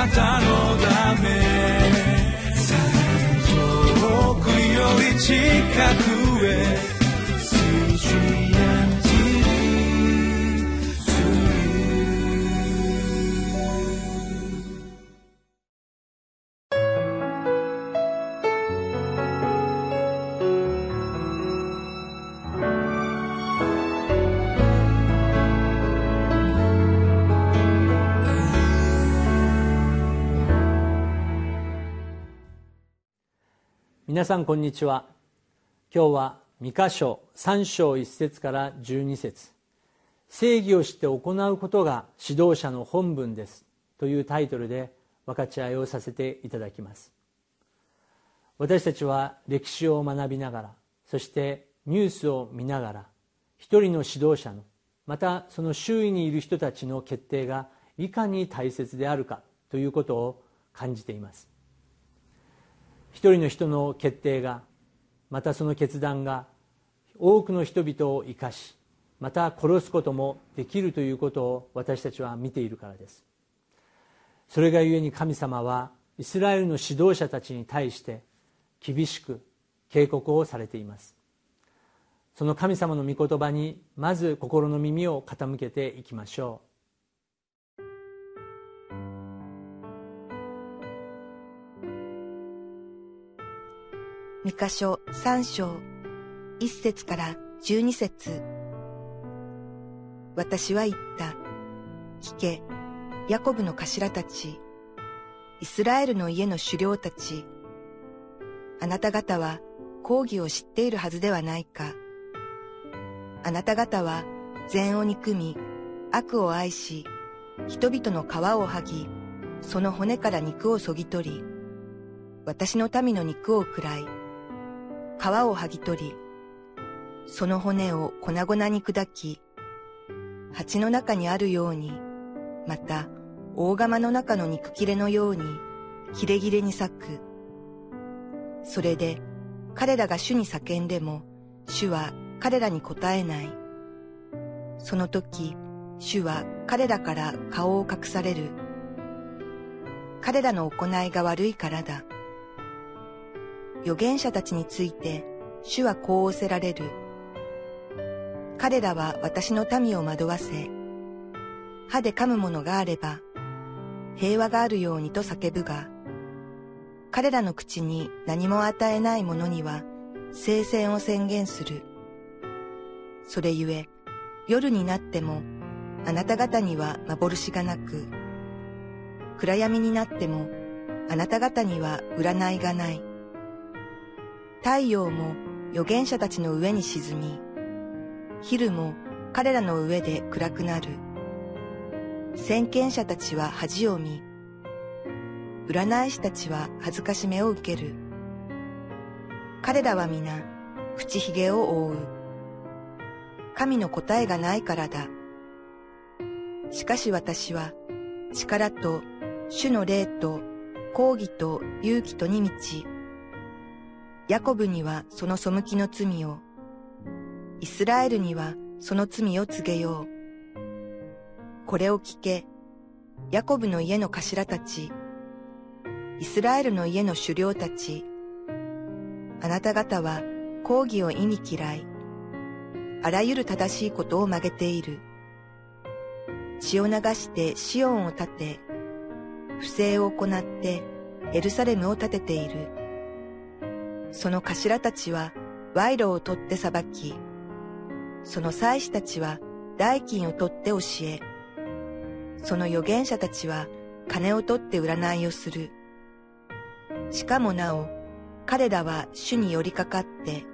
なたのため。遠くより近く。皆さんこんにちは。今日は三箇所3章1節から12節。正義をして行うことが指導者の本分です。というタイトルで分かち合いをさせていただきます。私たちは歴史を学びながらそしてニュースを見ながら一人の指導者のまたその周囲にいる人たちの決定がいかに大切であるかということを感じています。一人の人の決定がまたその決断が多くの人々を生かしまた殺すこともできるということを私たちは見ているからです。それがゆえに神様はイスラエルの指導者たちに対して厳しく警告をされています。その神様の御言葉にまず心の耳を傾けていきましょう。三箇所三章、一節から十二節。私は言った。聞け、ヤコブの頭たち、イスラエルの家の首領たち。あなた方は抗議を知っているはずではないか。あなた方は善を憎み、悪を愛し、人々の皮を剥ぎ、その骨から肉をそぎ取り、私の民の肉を喰らい、皮を剥ぎ取り、その骨を粉々に砕き、鉢の中にあるように、また大釜の中の肉切れのように、切れ切れに裂く。それで彼らが主に叫んでも、主は彼らに答えない。その時、主は彼らから顔を隠される。彼らの行いが悪いからだ。預言者たちについて主はこう仰せられる。彼らは私の民を惑わせ、歯で噛むものがあれば、平和があるようにと叫ぶが、彼らの口に何も与えない者には、聖戦を宣言する。それゆえ、夜になっても、あなた方には幻がなく、暗闇になっても、あなた方には占いがない。太陽も預言者たちの上に沈み、昼も彼らの上で暗くなる。先見者たちは恥を見、占い師たちは恥ずかしめを受ける。彼らは皆、口ひげを覆う。神の答えがないからだ。しかし私は、力と主の霊と抗議と勇気とに満ち、ヤコブにはその背きの罪を、イスラエルにはその罪を告げよう。これを聞け、ヤコブの家の頭たち、イスラエルの家の首領たち、あなた方は抗議を意味嫌い、あらゆる正しいことを曲げている。血を流してシオンを立て、不正を行ってエルサレムを建てている。その頭たちは賄賂を取って裁き、その祭司たちは代金を取って教え、その預言者たちは金を取って占いをする。しかもなお、彼らは主に寄りかかって、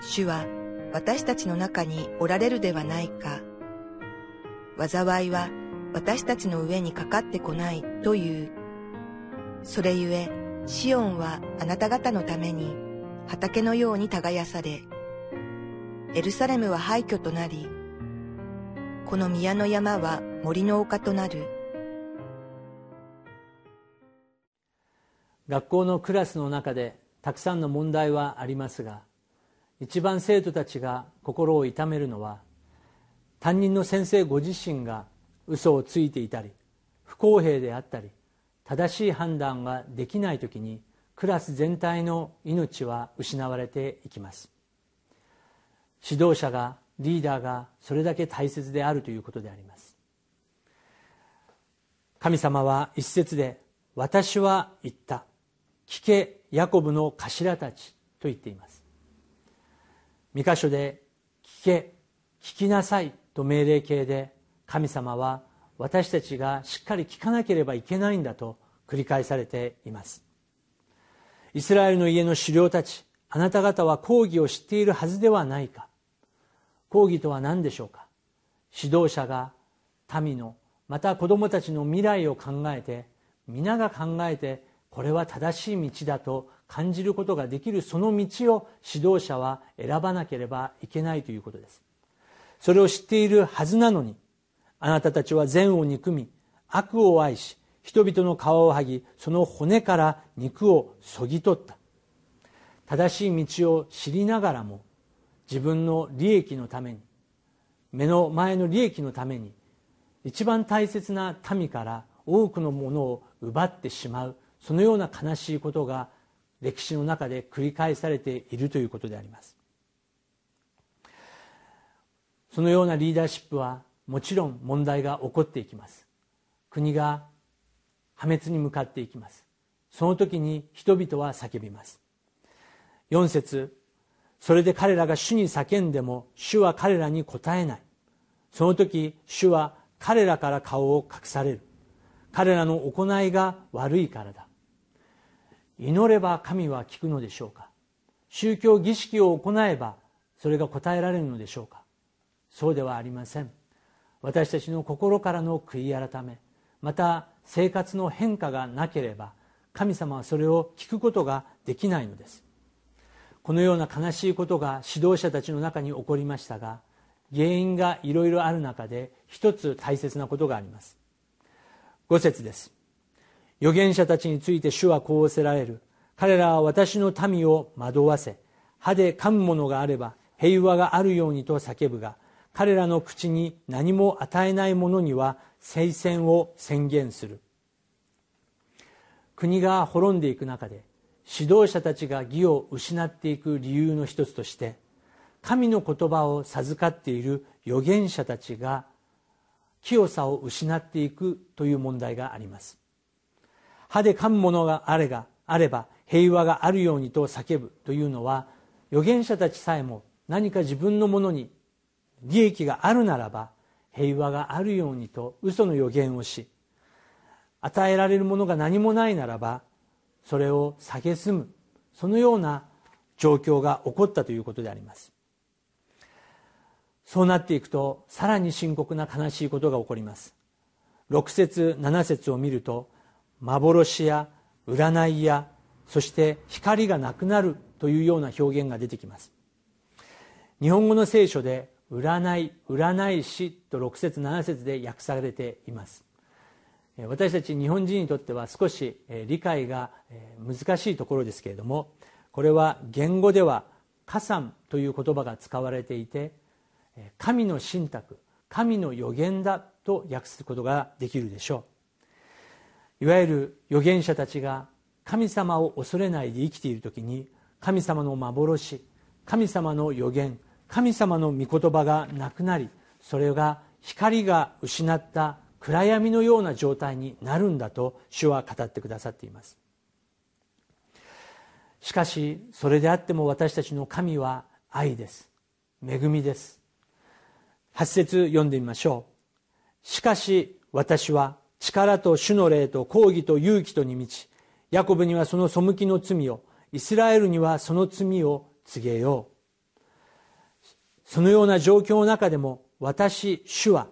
主は私たちの中におられるではないか。災いは私たちの上にかかってこないという。それゆえ、シオンはあなた方のために畑のように耕され、エルサレムは廃墟となり、この宮の山は森の丘となる。学校のクラスの中でたくさんの問題はありますが一番生徒たちが心を痛めるのは担任の先生ご自身が嘘をついていたり不公平であったり正しい判断ができない時にクラス全体の命は失われていきます。指導者がリーダーがそれだけ大切であるということであります。神様は一節で「私は言った。聞けヤコブの頭たち」と言っています。三箇所で「聞け聞きなさい」と命令形で神様は私たちがしっかり聞かなければいけないんだと繰り返されています。イスラエルの家の首領たちあなた方は抗議を知っているはずではないか。抗議とは何でしょうか。指導者が民のまた子供たちの未来を考えて皆が考えてこれは正しい道だと感じることができるその道を指導者は選ばなければいけないということです。それを知っているはずなのにあなたたちは善を憎み悪を愛し人々の皮を剥ぎその骨から肉をそぎ取った。正しい道を知りながらも自分の利益のために目の前の利益のために一番大切な民から多くのものを奪ってしまうそのような悲しいことが歴史の中で繰り返されているということであります。そのようなリーダーシップはもちろん問題が起こっていきます。国が破滅に向かっていきます。その時に人々は叫びます。4節それで彼らが主に叫んでも主は彼らに答えない。その時主は彼らから顔を隠される。彼らの行いが悪いからだ。祈れば神は聞くのでしょうか。宗教儀式を行えばそれが答えられるのでしょうか。そうではありません。私たちの心からの悔い改めまた生活の変化がなければ神様はそれを聞くことができないのです。このような悲しいことが指導者たちの中に起こりましたが原因がいろいろある中で一つ大切なことがあります。5節です。預言者たちについて主はこうおせられる。彼らは私の民を惑わせ歯で噛むものがあれば平和があるようにと叫ぶが彼らの口に何も与えない者には聖戦を宣言する。国が滅んでいく中で指導者たちが義を失っていく理由の一つとして神の言葉を授かっている預言者たちが清さを失っていくという問題があります。歯で噛むものがあれがあれば平和があるようにと叫ぶというのは預言者たちさえも何か自分のものに利益があるならば平和があるようにと嘘の予言をし与えられるものが何もないならばそれを蔑むそのような状況が起こったということであります。そうなっていくとさらに深刻な悲しいことが起こります。6節7節を見ると幻や占いやそして光がなくなるというような表現が出てきます。日本語の聖書で占い占い師と6節7節で訳されています。私たち日本人にとっては少し理解が難しいところですけれどもこれは言語では「加算」という言葉が使われていて神の信託神の予言だと訳すことができるでしょう。いわゆる預言者たちが神様を恐れないで生きている時に神様の幻神様の予言神様の御言葉がなくなりそれが光が失った暗闇のような状態になるんだと主は語ってくださっています。しかしそれであっても私たちの神は愛です。恵みです。8節読んでみましょう。しかし私は力と主の霊と抗議と勇気とに満ちヤコブにはその背きの罪をイスラエルにはその罪を告げよう。そのような状況の中でも私主は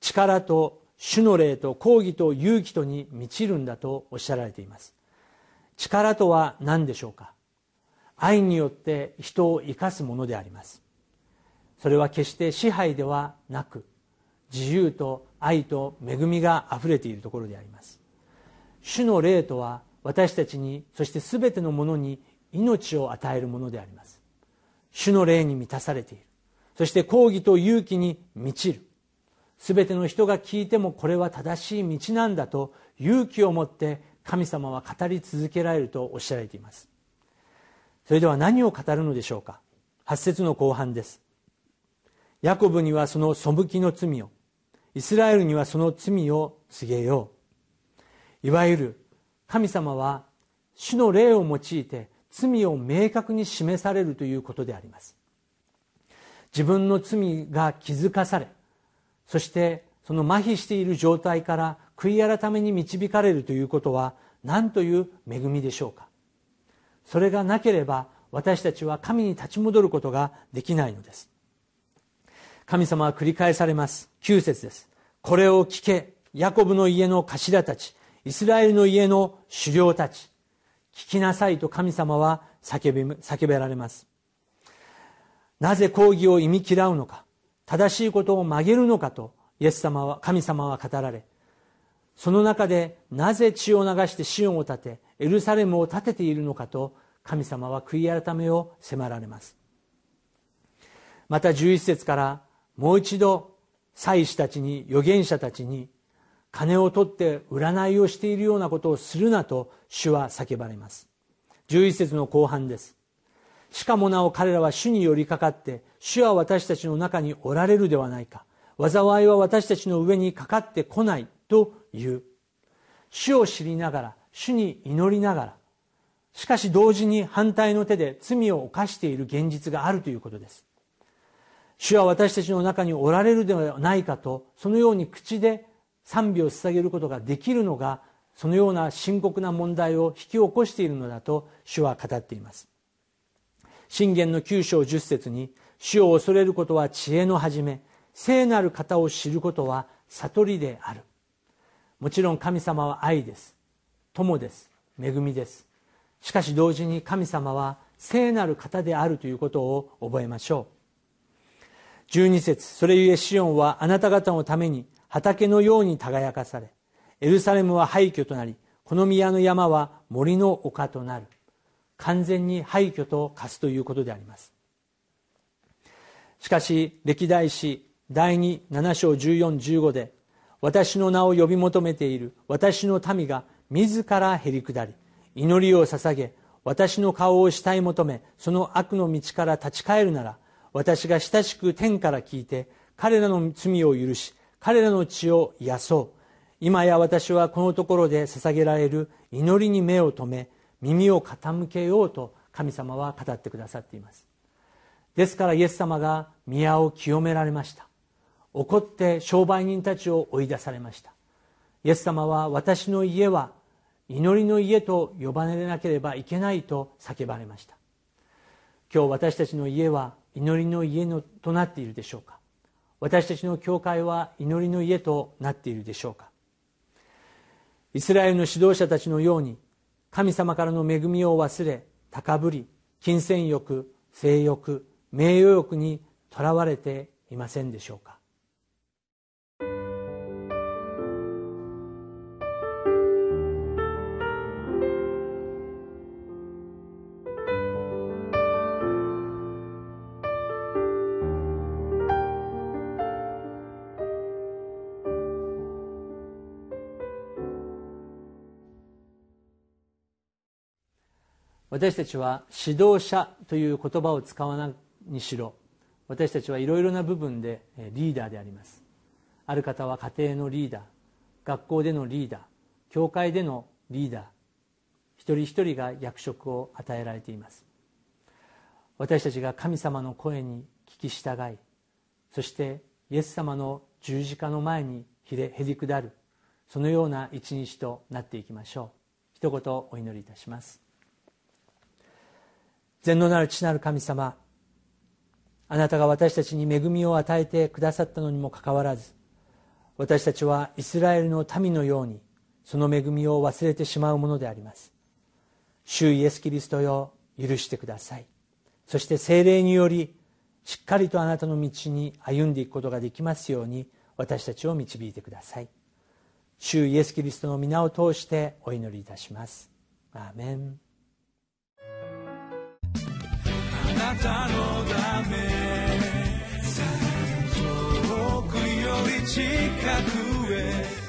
力と主の霊と抗議と勇気とに満ちるんだとおっしゃられています。力とは何でしょうか？愛によって人を生かすものであります。それは決して支配ではなく自由と愛と恵みがあふれているところであります。主の霊とは私たちにそして全てのものに命を与えるものであります。主の霊に満たされている。そして抗議と勇気に満ちる。全ての人が聞いてもこれは正しい道なんだと勇気を持って神様は語り続けられるとおっしゃられています。それでは何を語るのでしょうか？8節の後半です。ヤコブにはその背きの罪をイスラエルにはその罪を告げよう。いわゆる神様は主の霊を用いて罪を明確に示されるということであります。自分の罪が気づかされそしてその麻痺している状態から悔い改めに導かれるということは何という恵みでしょうか。それがなければ私たちは神に立ち戻ることができないのです。神様は繰り返されます。9節です。これを聞けヤコブの家の頭たちイスラエルの家の首領たち聞きなさいと神様は叫び叫べられます。なぜ抗議を忌み嫌うのか正しいことを曲げるのかとイエス様は神様は語られその中でなぜ血を流してシオンを建てエルサレムを建てているのかと神様は悔い改めを迫られます。また11節からもう一度祭司たちに預言者たちに金を取って占いをしているようなことをするなと主は叫ばれます。11節の後半です。しかもなお彼らは主に寄りかかって主は私たちの中におられるではないか。災いは私たちの上にかかってこないという。主を知りながら主に祈りながら。しかし同時に反対の手で罪を犯している現実があるということです。主は私たちの中におられるではないかとそのように口で賛美を捧げることができるのがそのような深刻な問題を引き起こしているのだと主は語っています。信玄の九章十節に主を恐れることは知恵の始め聖なる方を知ることは悟りである。もちろん神様は愛です。友です。恵みです。しかし同時に神様は聖なる方であるということを覚えましょう。12節それゆえシオンはあなた方のために畑のように輝かされエルサレムは廃墟となりこの宮の山は森の丘となる。完全に廃墟と化すということであります。しかし歴代史第27章1415で私の名を呼び求めている私の民が自らへり下り祈りを捧げ私の顔を慕い求めその悪の道から立ち返るなら私が親しく天から聞いて彼らの罪を許し彼らの血を癒そう。今や私はこのところで捧げられる祈りに目を留め耳を傾けようと神様は語ってくださっています。ですからイエス様が宮を清められました。怒って商売人たちを追い出されました。イエス様は私の家は祈りの家と呼ばれなければいけないと叫ばれました。今日私たちの家は祈りの家のとなっているでしょうか。私たちの教会は祈りの家となっているでしょうか。イスラエルの指導者たちのように神様からの恵みを忘れ高ぶり金銭欲性欲名誉欲にとらわれていませんでしょうか。私たちは指導者という言葉を使わないにしろ私たちはいろいろな部分でリーダーであります。ある方は家庭のリーダー学校でのリーダー教会でのリーダー一人一人が役職を与えられています。私たちが神様の声に聞き従いそしてイエス様の十字架の前にひれへり下るそのような一日となっていきましょう。一言お祈りいたします。全能なる父なる神様あなたが私たちに恵みを与えてくださったのにもかかわらず私たちはイスラエルの民のようにその恵みを忘れてしまうものであります。主イエス・キリストよ許してください。そして精霊によりしっかりとあなたの道に歩んでいくことができますように私たちを導いてください。主イエス・キリストの皆を通してお祈りいたします。アーメン。たのため。遠くより近くへ。